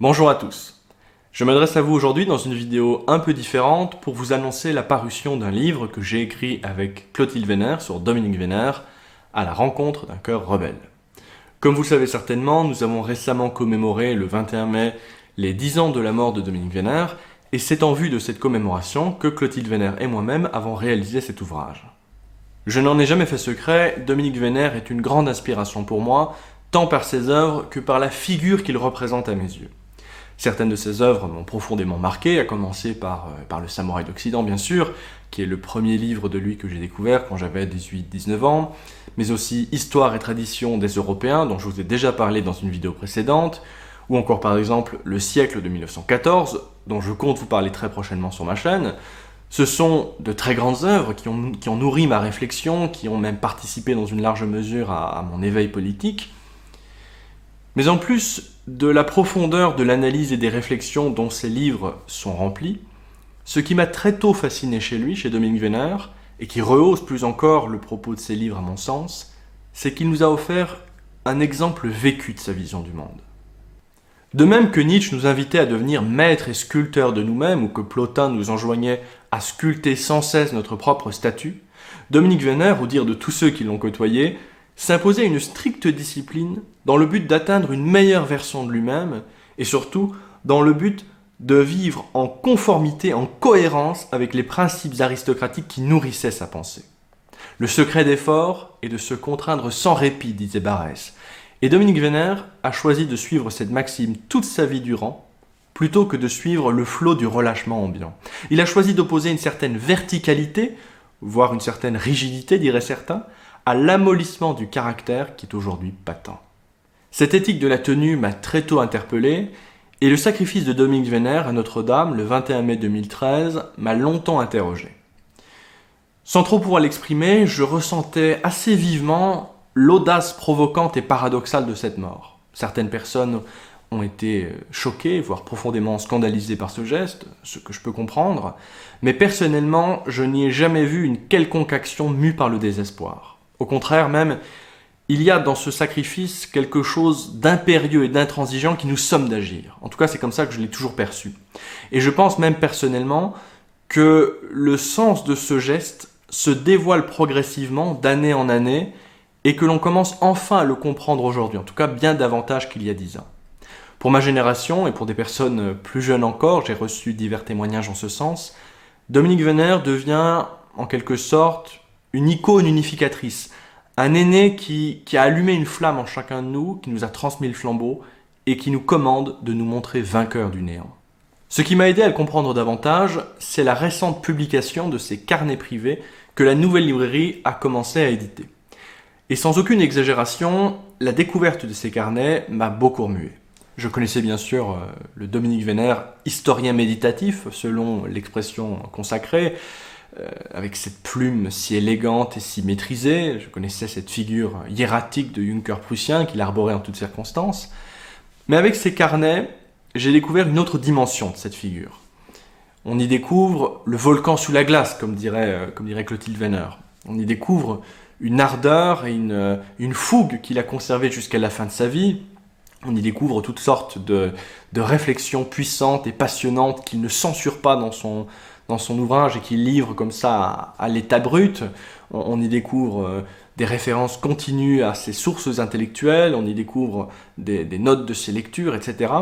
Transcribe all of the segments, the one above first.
Bonjour à tous. Je m'adresse à vous aujourd'hui dans une vidéo un peu différente pour vous annoncer la parution d'un livre que j'ai écrit avec Clotilde Vénère sur Dominique Vénère, à la rencontre d'un cœur rebelle. Comme vous le savez certainement, nous avons récemment commémoré le 21 mai les 10 ans de la mort de Dominique Vénère, et c'est en vue de cette commémoration que Clotilde Vénère et moi-même avons réalisé cet ouvrage. Je n'en ai jamais fait secret, Dominique Vénère est une grande inspiration pour moi, tant par ses œuvres que par la figure qu'il représente à mes yeux. Certaines de ses œuvres m'ont profondément marqué, à commencer par, euh, par Le Samouraï d'Occident, bien sûr, qui est le premier livre de lui que j'ai découvert quand j'avais 18-19 ans, mais aussi Histoire et tradition des Européens, dont je vous ai déjà parlé dans une vidéo précédente, ou encore par exemple Le siècle de 1914, dont je compte vous parler très prochainement sur ma chaîne. Ce sont de très grandes œuvres qui ont, nourri ma réflexion, qui ont même participé dans une large mesure à mon éveil politique. Mais en plus de la profondeur de l'analyse et des réflexions dont ces livres sont remplis, ce qui m'a très tôt fasciné chez lui, chez Dominique Vénère, et qui rehausse plus encore le propos de ses livres à mon sens, c'est qu'il nous a offert un exemple vécu de sa vision du monde. De même que Nietzsche nous invitait à devenir maîtres et sculpteurs de nous-mêmes, ou que Plotin nous enjoignait à sculpter sans cesse notre propre statut, Dominique Vénère, au dire de tous ceux qui l'ont côtoyé, s'imposait une stricte discipline dans le but d'atteindre une meilleure version de lui-même et surtout dans le but de vivre en conformité, en cohérence avec les principes aristocratiques qui nourrissaient sa pensée. Le secret d'effort est de se contraindre sans répit, disait Barès. Et Dominique Vénère a choisi de suivre cette maxime toute sa vie durant, plutôt que de suivre le flot du relâchement ambiant. Il a choisi d'opposer une certaine verticalité, voire une certaine rigidité, diraient certains, à l'amollissement du caractère qui est aujourd'hui patent. Cette éthique de la tenue m'a très tôt interpellé, et le sacrifice de Dominique Vénère à Notre-Dame le 21 mai 2013 m'a longtemps interrogé. Sans trop pouvoir l'exprimer, je ressentais assez vivement l'audace provocante et paradoxale de cette mort. Certaines personnes ont été choquées, voire profondément scandalisées par ce geste, ce que je peux comprendre, mais personnellement, je n'y ai jamais vu une quelconque action mue par le désespoir. Au contraire même, il y a dans ce sacrifice quelque chose d'impérieux et d'intransigeant qui nous somme d'agir. En tout cas, c'est comme ça que je l'ai toujours perçu. Et je pense même personnellement que le sens de ce geste se dévoile progressivement d'année en année et que l'on commence enfin à le comprendre aujourd'hui, en tout cas bien davantage qu'il y a dix ans. Pour ma génération et pour des personnes plus jeunes encore, j'ai reçu divers témoignages en ce sens, Dominique Venner devient en quelque sorte une icône unificatrice, un aîné qui, a allumé une flamme en chacun de nous, qui nous a transmis le flambeau et qui nous commande de nous montrer vainqueurs du néant. Ce qui m'a aidé à le comprendre davantage, c'est la récente publication de ces carnets privés que la nouvelle librairie a commencé à éditer. Et sans aucune exagération, la découverte de ces carnets m'a beaucoup remué. Je connaissais bien sûr euh, le Dominique Vénère, historien méditatif, selon l'expression consacrée, euh, avec cette plume si élégante et si maîtrisée. Je connaissais cette figure hiératique de Juncker prussien qu'il arborait en toutes circonstances. Mais avec ces carnets, j'ai découvert une autre dimension de cette figure. On y découvre le volcan sous la glace, comme dirait, euh, comme dirait Clotilde Venner. On y découvre une ardeur et une, euh, une fougue qu'il a conservée jusqu'à la fin de sa vie. On y découvre toutes sortes de, de réflexions puissantes et passionnantes qu'il ne censure pas dans son, dans son ouvrage et qu'il livre comme ça à, l'état brut. On, y découvre euh, des références continues à ses sources intellectuelles, on y découvre des, notes de ses lectures, etc.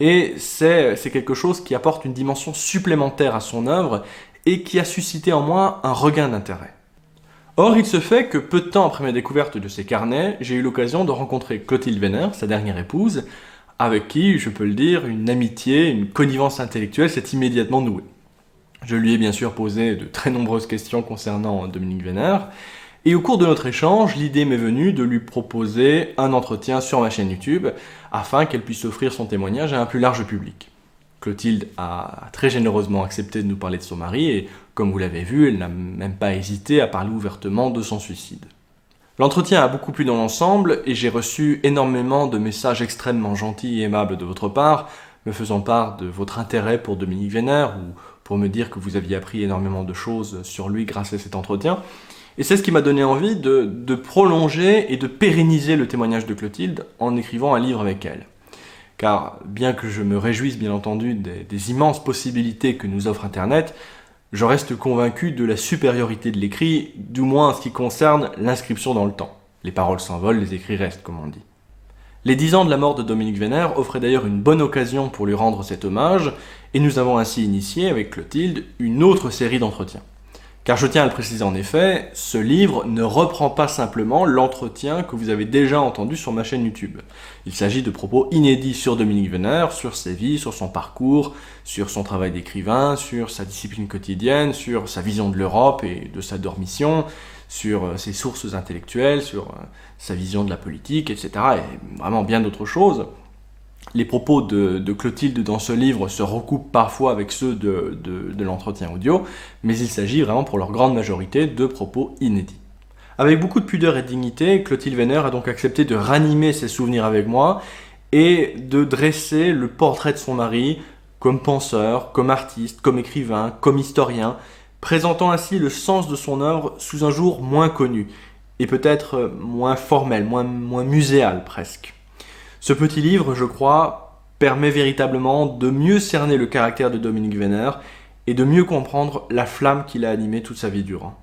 Et c'est quelque chose qui apporte une dimension supplémentaire à son œuvre et qui a suscité en moi un regain d'intérêt. Or, il se fait que peu de temps après ma découverte de ces carnets, j'ai eu l'occasion de rencontrer Clotilde Venner, sa dernière épouse, avec qui, je peux le dire, une amitié, une connivence intellectuelle s'est immédiatement nouée. Je lui ai bien sûr posé de très nombreuses questions concernant Dominique Vénère, et au cours de notre échange, l'idée m'est venue de lui proposer un entretien sur ma chaîne YouTube, afin qu'elle puisse offrir son témoignage à un plus large public. Clotilde a très généreusement accepté de nous parler de son mari, et comme vous l'avez vu, elle n'a même pas hésité à parler ouvertement de son suicide. L'entretien a beaucoup plu dans l'ensemble, et j'ai reçu énormément de messages extrêmement gentils et aimables de votre part, me faisant part de votre intérêt pour Dominique Vénère, ou pour me dire que vous aviez appris énormément de choses sur lui grâce à cet entretien. Et c'est ce qui m'a donné envie de, prolonger et de pérenniser le témoignage de Clotilde en écrivant un livre avec elle. car bien que je me réjouisse bien entendu des, immenses possibilités que nous offre Internet, je reste convaincu de la supériorité de l'écrit, du moins en ce qui concerne l'inscription dans le temps. Les paroles s'envolent, les écrits restent, comme on dit. Les dix ans de la mort de Dominique Vénère offraient d'ailleurs une bonne occasion pour lui rendre cet hommage, et nous avons ainsi initié avec Clotilde une autre série d'entretiens. Car je tiens à le préciser en effet, ce livre ne reprend pas simplement l'entretien que vous avez déjà entendu sur ma chaîne YouTube. Il s'agit de propos inédits sur Dominique Venner, sur ses vies, sur son parcours, sur son travail d'écrivain, sur sa discipline quotidienne, sur sa vision de l'Europe et de sa dormition, sur euh, ses sources intellectuelles, sur euh, sa vision de la politique, etc. et vraiment bien d'autres choses les propos de, Clotilde dans ce livre se recoupent parfois avec ceux de, l'entretien audio, mais il s'agit vraiment pour leur grande majorité de propos inédits. Avec beaucoup de pudeur et de dignité, Clotilde Venner a donc accepté de ranimer ses souvenirs avec moi et de dresser le portrait de son mari comme penseur, comme artiste, comme écrivain, comme historien, présentant ainsi le sens de son œuvre sous un jour moins connu et peut-être moins formel, moins, muséal presque. Ce petit livre, je crois, permet véritablement de mieux cerner le caractère de Dominique Vénère et de mieux comprendre la flamme qui l'a animé toute sa vie durant.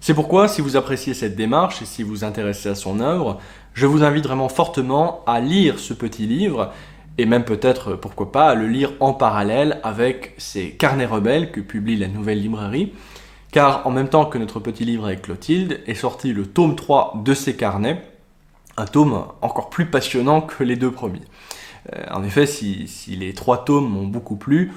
C'est pourquoi, si vous appréciez cette démarche et si vous intéressez à son œuvre, je vous invite vraiment fortement à lire ce petit livre et même peut-être, pourquoi pas, le lire en parallèle avec ces carnets rebelles que publie la nouvelle librairie, car en même temps que notre petit livre avec Clotilde est sorti le tome 3 de ces carnets, un tome encore plus passionnant que les deux premiers. Euh, en effet, si, les trois tomes m'ont beaucoup plu,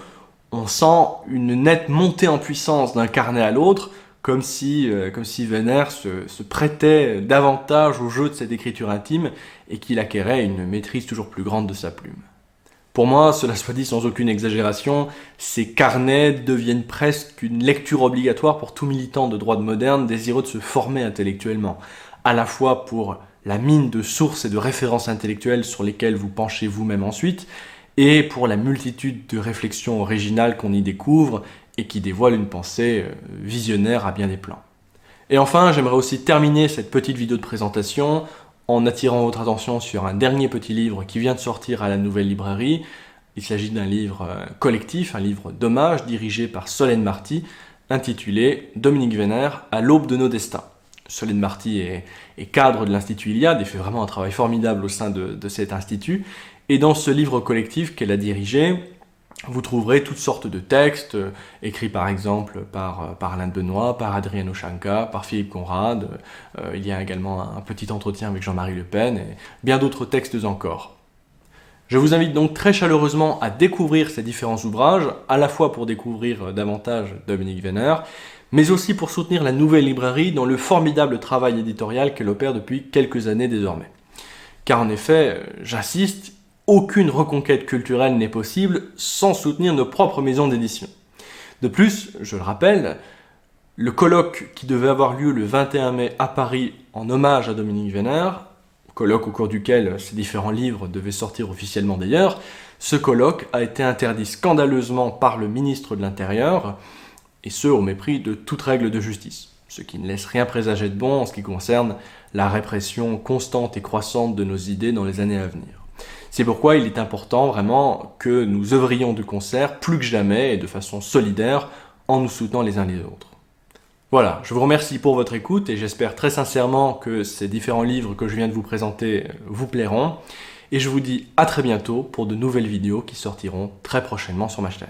on sent une nette montée en puissance d'un carnet à l'autre, comme si, euh, se, se, prêtait davantage au jeu de cette écriture intime et qu'il acquérait une maîtrise toujours plus grande de sa plume. Pour moi, cela soit dit sans aucune exagération, ces carnets deviennent presque une lecture obligatoire pour tout militant de droite moderne désireux de se former intellectuellement, à la fois pour la mine de sources et de références intellectuelles sur lesquelles vous penchez vous-même ensuite, et pour la multitude de réflexions originales qu'on y découvre et qui dévoilent une pensée euh, visionnaire à bien des plans. Et enfin, j'aimerais aussi terminer cette petite vidéo de présentation en attirant votre attention sur un dernier petit livre qui vient de sortir à la nouvelle librairie. Il s'agit d'un livre euh, collectif, un livre d'hommage dirigé par Solène Marty, intitulé Dominique Vénère à l'aube de nos destins. Solène Marty est, cadre de l'Institut Iliade et fait vraiment un travail formidable au sein de, cet institut. Et dans ce livre collectif qu'elle a dirigé, vous trouverez toutes sortes de textes, euh, écrits par exemple par, euh, par Alain Benoît, par Adrien Ochanka, par Philippe Conrad. Euh, il y a également un petit entretien avec Jean-Marie Le Pen et bien d'autres textes encore. Je vous invite donc très chaleureusement à découvrir ces différents ouvrages, à la fois pour découvrir davantage Dominique Venner, mais aussi pour soutenir la nouvelle librairie dans le formidable travail éditorial qu'elle opère depuis quelques années désormais. Car en effet, j'insiste, aucune reconquête culturelle n'est possible sans soutenir nos propres maisons d'édition. De plus, je le rappelle, le colloque qui devait avoir lieu le 21 mai à Paris en hommage à Dominique Vénère, colloque au cours duquel ces différents livres devaient sortir officiellement d'ailleurs, ce colloque a été interdit scandaleusement par le ministre de l'Intérieur, et ce au mépris de toute règle de justice, ce qui ne laisse rien présager de bon en ce qui concerne la répression constante et croissante de nos idées dans les années à venir. C'est pourquoi il est important vraiment que nous œuvrions de concert plus que jamais et de façon solidaire en nous soutenant les uns les autres. Voilà, je vous remercie pour votre écoute et j'espère très sincèrement que ces différents livres que je viens de vous présenter vous plairont. Et je vous dis à très bientôt pour de nouvelles vidéos qui sortiront très prochainement sur ma chaîne.